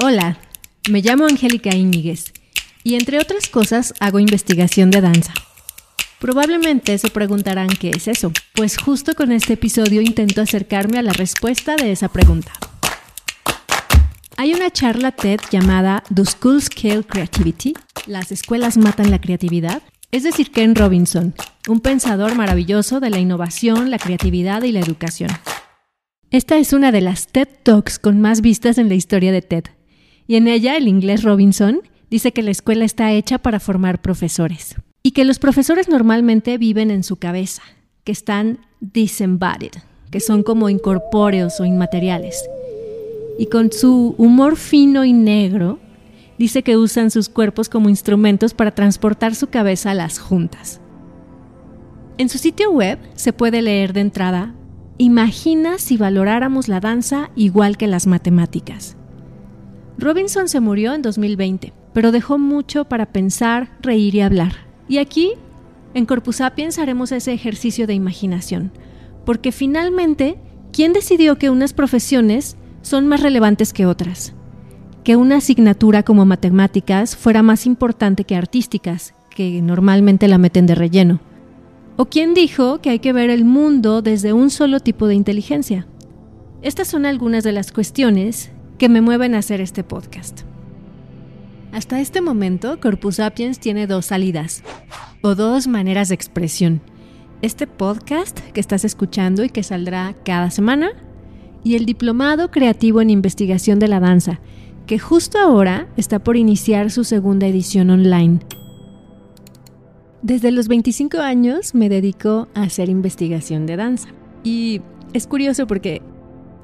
Hola, me llamo Angélica Íñiguez y entre otras cosas hago investigación de danza. Probablemente se preguntarán qué es eso, pues justo con este episodio intento acercarme a la respuesta de esa pregunta. Hay una charla TED llamada Do Schools Kill Creativity? Las escuelas matan la creatividad. Es decir, Ken Robinson, un pensador maravilloso de la innovación, la creatividad y la educación. Esta es una de las TED Talks con más vistas en la historia de TED. Y en ella el inglés Robinson dice que la escuela está hecha para formar profesores y que los profesores normalmente viven en su cabeza, que están disembodied, que son como incorpóreos o inmateriales. Y con su humor fino y negro, dice que usan sus cuerpos como instrumentos para transportar su cabeza a las juntas. En su sitio web se puede leer de entrada, imagina si valoráramos la danza igual que las matemáticas. Robinson se murió en 2020, pero dejó mucho para pensar, reír y hablar. Y aquí, en Corpus Sapiens, haremos ese ejercicio de imaginación, porque finalmente, ¿quién decidió que unas profesiones son más relevantes que otras? Que una asignatura como matemáticas fuera más importante que artísticas, que normalmente la meten de relleno. ¿O quién dijo que hay que ver el mundo desde un solo tipo de inteligencia? Estas son algunas de las cuestiones que me mueven a hacer este podcast. Hasta este momento, Corpus Sapiens tiene dos salidas o dos maneras de expresión. Este podcast que estás escuchando y que saldrá cada semana y el Diplomado Creativo en Investigación de la Danza, que justo ahora está por iniciar su segunda edición online. Desde los 25 años me dedico a hacer investigación de danza. Y es curioso porque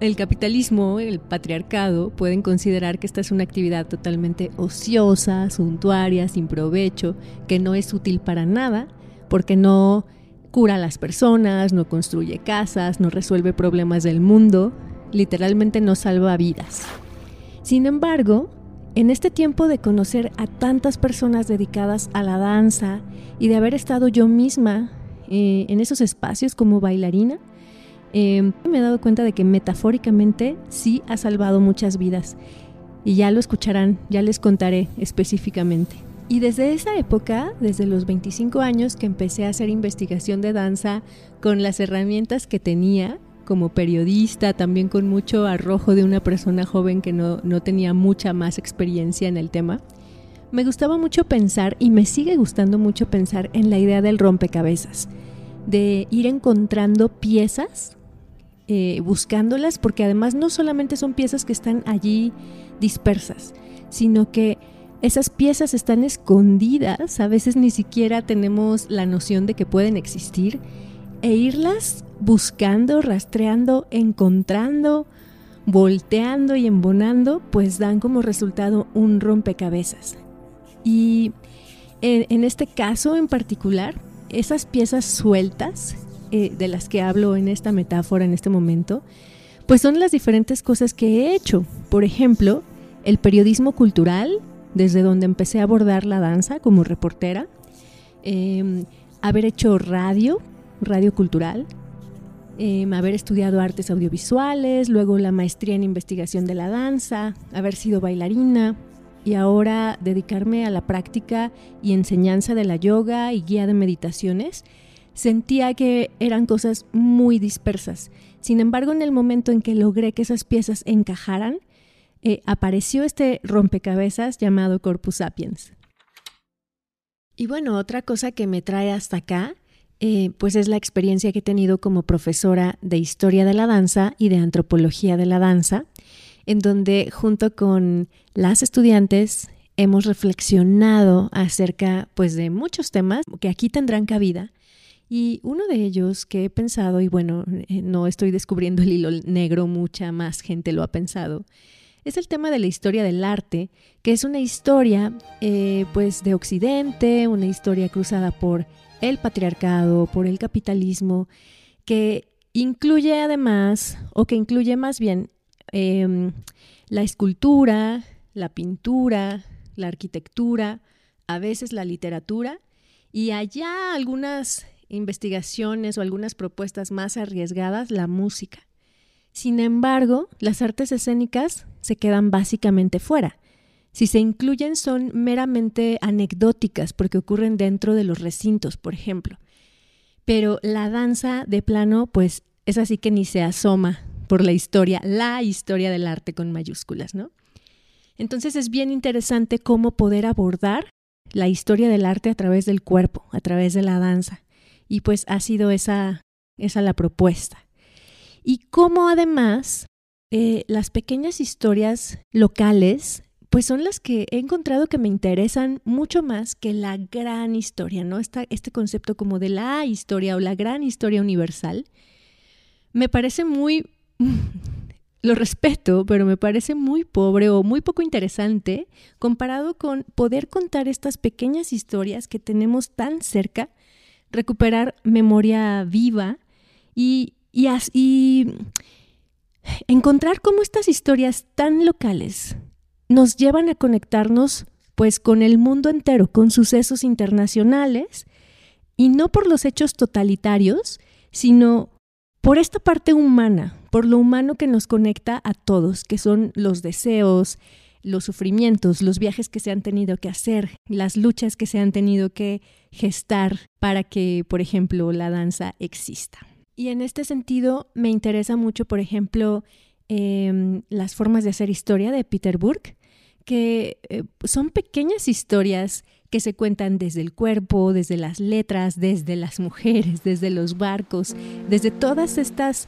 el capitalismo, el patriarcado, pueden considerar que esta es una actividad totalmente ociosa, suntuaria, sin provecho, que no es útil para nada, porque no cura a las personas, no construye casas, no resuelve problemas del mundo, literalmente no salva vidas. Sin embargo, en este tiempo de conocer a tantas personas dedicadas a la danza y de haber estado yo misma eh, en esos espacios como bailarina, Em, me he dado cuenta de que metafóricamente sí ha salvado muchas vidas. Y ya lo escucharán, ya les contaré específicamente. Y desde esa época, desde los 25 años que empecé a hacer investigación de danza con las herramientas que tenía como periodista, también con mucho arrojo de una persona joven que no, no tenía mucha más experiencia en el tema, me gustaba mucho pensar y me sigue gustando mucho pensar en la idea del rompecabezas, de ir encontrando piezas eh, buscándolas, porque además no solamente son piezas que están allí dispersas, sino que esas piezas están escondidas, a veces ni siquiera tenemos la noción de que pueden existir, e irlas buscando, rastreando, encontrando, volteando y embonando, pues dan como resultado un rompecabezas. Y en este caso en particular, esas piezas sueltas eh, de las que hablo en esta metáfora en este momento, pues son las diferentes cosas que he hecho. Por ejemplo, el periodismo cultural, desde donde empecé a abordar la danza como reportera, em, haber hecho radio, radio cultural, em, haber estudiado artes audiovisuales, luego la maestría en investigación de la danza, haber sido bailarina y ahora dedicarme a la práctica y enseñanza de la yoga y guía de meditaciones sentía que eran cosas muy dispersas. Sin embargo, en el momento en que logré que esas piezas encajaran, eh, apareció este rompecabezas llamado Corpus Sapiens. Y bueno, otra cosa que me trae hasta acá, eh, pues es la experiencia que he tenido como profesora de historia de la danza y de antropología de la danza, en donde junto con las estudiantes hemos reflexionado acerca pues de muchos temas que aquí tendrán cabida y uno de ellos que he pensado, y bueno, eh, no estoy descubriendo el hilo negro, mucha más gente lo ha pensado, es el tema de la historia del arte, que es una historia eh, pues de Occidente, una historia cruzada por el patriarcado, por el capitalismo, que incluye además, o que incluye más bien, em, la escultura, la pintura, la arquitectura, a veces la literatura, y allá algunas investigaciones o algunas propuestas más arriesgadas, la música. Sin embargo, las artes escénicas se quedan básicamente fuera. Si se incluyen son meramente anecdóticas porque ocurren dentro de los recintos, por ejemplo. Pero la danza de plano, pues es así que ni se asoma por la historia, la historia del arte con mayúsculas, ¿no? Entonces es bien interesante cómo poder abordar la historia del arte a través del cuerpo, a través de la danza. Y pues ha sido esa, esa la propuesta. Y cómo además eh, las pequeñas historias locales pues son las que he encontrado que me interesan mucho más que la gran historia, ¿no? este concepto como de la historia o la gran historia universal, me parece muy, lo respeto, pero me parece muy pobre o muy poco interesante comparado con poder contar estas pequeñas historias que tenemos tan cerca, recuperar memoria viva y, y, y encontrar cómo estas historias tan locales nos llevan a conectarnos pues con el mundo entero, con sucesos internacionales, y no por los hechos totalitarios, sino por esta parte humana, por lo humano que nos conecta a todos, que son los deseos, los sufrimientos, los viajes que se han tenido que hacer, las luchas que se han tenido que gestar para que, por ejemplo, la danza exista. Y en este sentido me interesa mucho, por ejemplo, Em, las formas de hacer historia de Peter Burke, que eh, son pequeñas historias que se cuentan desde el cuerpo, desde las letras, desde las mujeres, desde los barcos, desde todas estas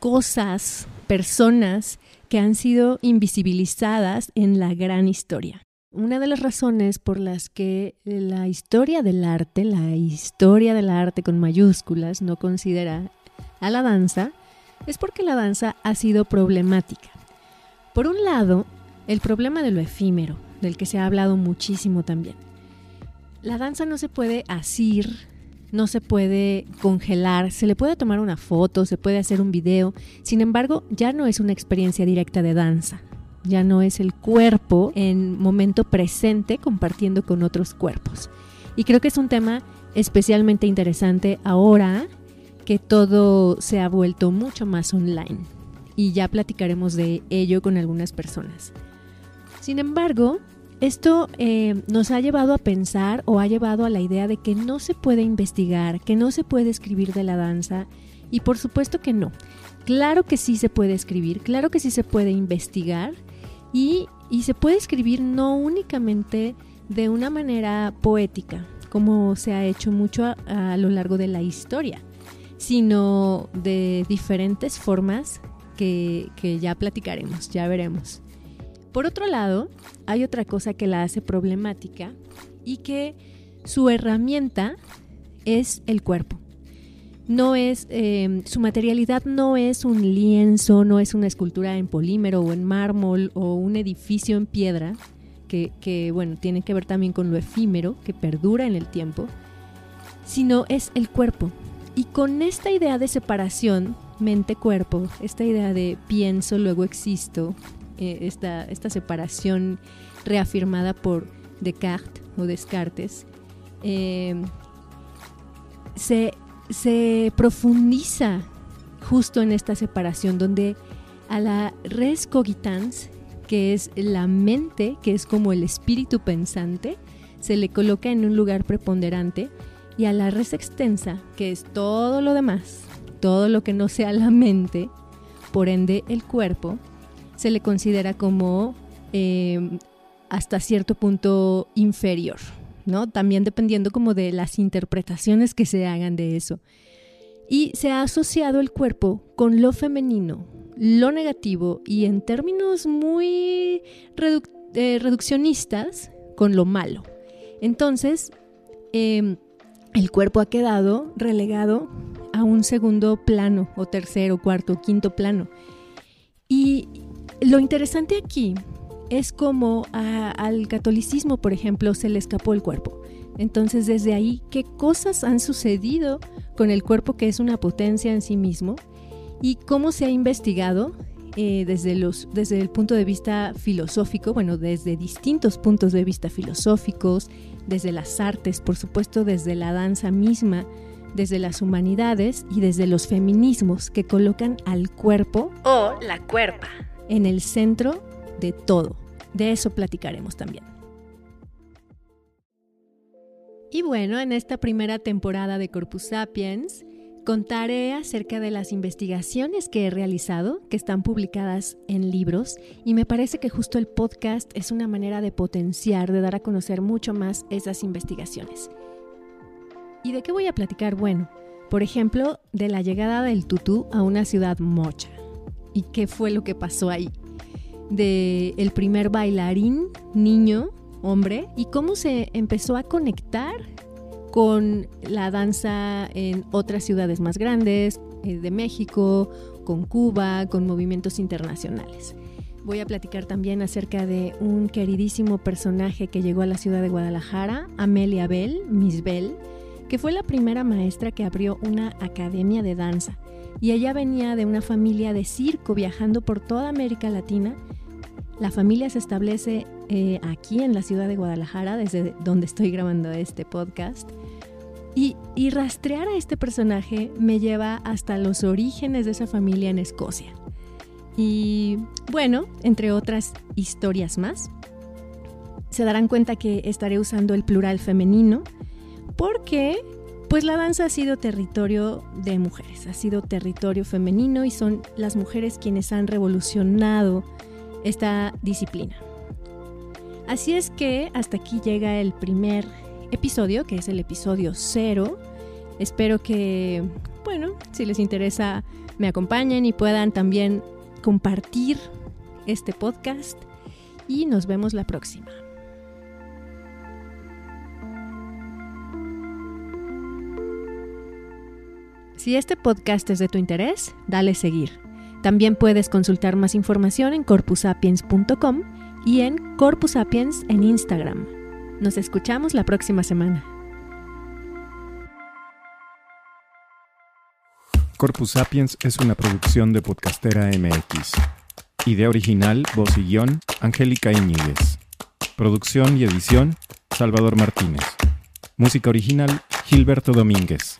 cosas, personas que han sido invisibilizadas en la gran historia. Una de las razones por las que la historia del arte, la historia del arte con mayúsculas, no considera a la danza, es porque la danza ha sido problemática. Por un lado, el problema de lo efímero, del que se ha hablado muchísimo también. La danza no se puede asir, no se puede congelar, se le puede tomar una foto, se puede hacer un video, sin embargo, ya no es una experiencia directa de danza, ya no es el cuerpo en momento presente compartiendo con otros cuerpos. Y creo que es un tema especialmente interesante ahora que todo se ha vuelto mucho más online y ya platicaremos de ello con algunas personas. Sin embargo, esto eh, nos ha llevado a pensar o ha llevado a la idea de que no se puede investigar, que no se puede escribir de la danza y por supuesto que no. Claro que sí se puede escribir, claro que sí se puede investigar y, se puede escribir no únicamente de una manera poética, como se ha hecho mucho a lo largo de la historia, sino de diferentes formas que, ya platicaremos, ya veremos. Por otro lado, hay otra cosa que la hace problemática y que su herramienta es el cuerpo. No es, em, su materialidad no es un lienzo, no es una escultura en polímero o en mármol o un edificio en piedra, que, que bueno, tiene que ver también con lo efímero, que perdura en el tiempo, sino es el cuerpo, y con esta idea de separación mente-cuerpo, esta idea de pienso, luego existo, eh, esta, esta, separación reafirmada por Descartes o Descartes, eh, se, se profundiza justo en esta separación donde a la res cogitans, que es la mente, que es como el espíritu pensante, se le coloca en un lugar preponderante y a la res extensa, que es todo lo demás, todo lo que no sea la mente, por ende el cuerpo, se le considera como em, hasta cierto punto inferior, ¿no? También dependiendo como de las interpretaciones que se hagan de eso. Y se ha asociado el cuerpo con lo femenino, lo negativo y en términos muy eh, reduccionistas, con lo malo. Entonces, eh, el cuerpo ha quedado relegado a un segundo plano, o tercero, cuarto, quinto plano. Lo interesante aquí es como al catolicismo, por ejemplo, se le escapó el cuerpo. Entonces, desde ahí, ¿qué cosas han sucedido con el cuerpo que es una potencia en sí mismo? ¿Y cómo se ha investigado eh, desde, los, desde el punto de vista filosófico, bueno, desde distintos puntos de vista filosóficos, desde las artes, por supuesto desde la danza misma, desde las humanidades y desde los feminismos que colocan al cuerpo o la cuerpa en el centro de todo. De eso platicaremos también. Y bueno, en esta primera temporada de Corpus Sapiens contaré acerca de las investigaciones que he realizado, que están publicadas en libros, y me parece que justo el podcast es una manera de potenciar, de dar a conocer mucho más esas investigaciones. ¿Y de qué voy a platicar? Bueno, por ejemplo, de la llegada del tutú a una ciudad mocha. ¿Y qué fue lo que pasó ahí? De el primer bailarín, niño, hombre, y cómo se empezó a conectar con la danza en otras ciudades más grandes, eh, de México, con Cuba, con movimientos internacionales. Voy a platicar también acerca de un queridísimo personaje que llegó a la ciudad de Guadalajara, Amelia Bell, Miss Bell, que fue la primera maestra que abrió una academia de danza. Y ella venía de una familia de circo viajando por toda América Latina. La familia se establece eh, aquí en la ciudad de Guadalajara, desde donde estoy grabando este podcast. Y, y rastrear a este personaje me lleva hasta los orígenes de esa familia en Escocia. Y bueno, entre otras historias más, se darán cuenta que estaré usando el plural femenino porque pues la danza ha sido territorio de mujeres, ha sido territorio femenino y son las mujeres quienes han revolucionado esta disciplina. Así es que hasta aquí llega el primer episodio, que es el episodio cero. Espero que, bueno, si les interesa, me acompañen y puedan también compartir este podcast. Y nos vemos la próxima. Si este podcast es de tu interés, dale seguir. También puedes consultar más información en corpusapiens.com y en Corpusapiens en Instagram. Nos escuchamos la próxima semana. Corpus Sapiens es una producción de Podcastera MX. Idea original, voz y guion, Angélica Iñiguez. Producción y edición, Salvador Martínez. Música original, Gilberto Domínguez.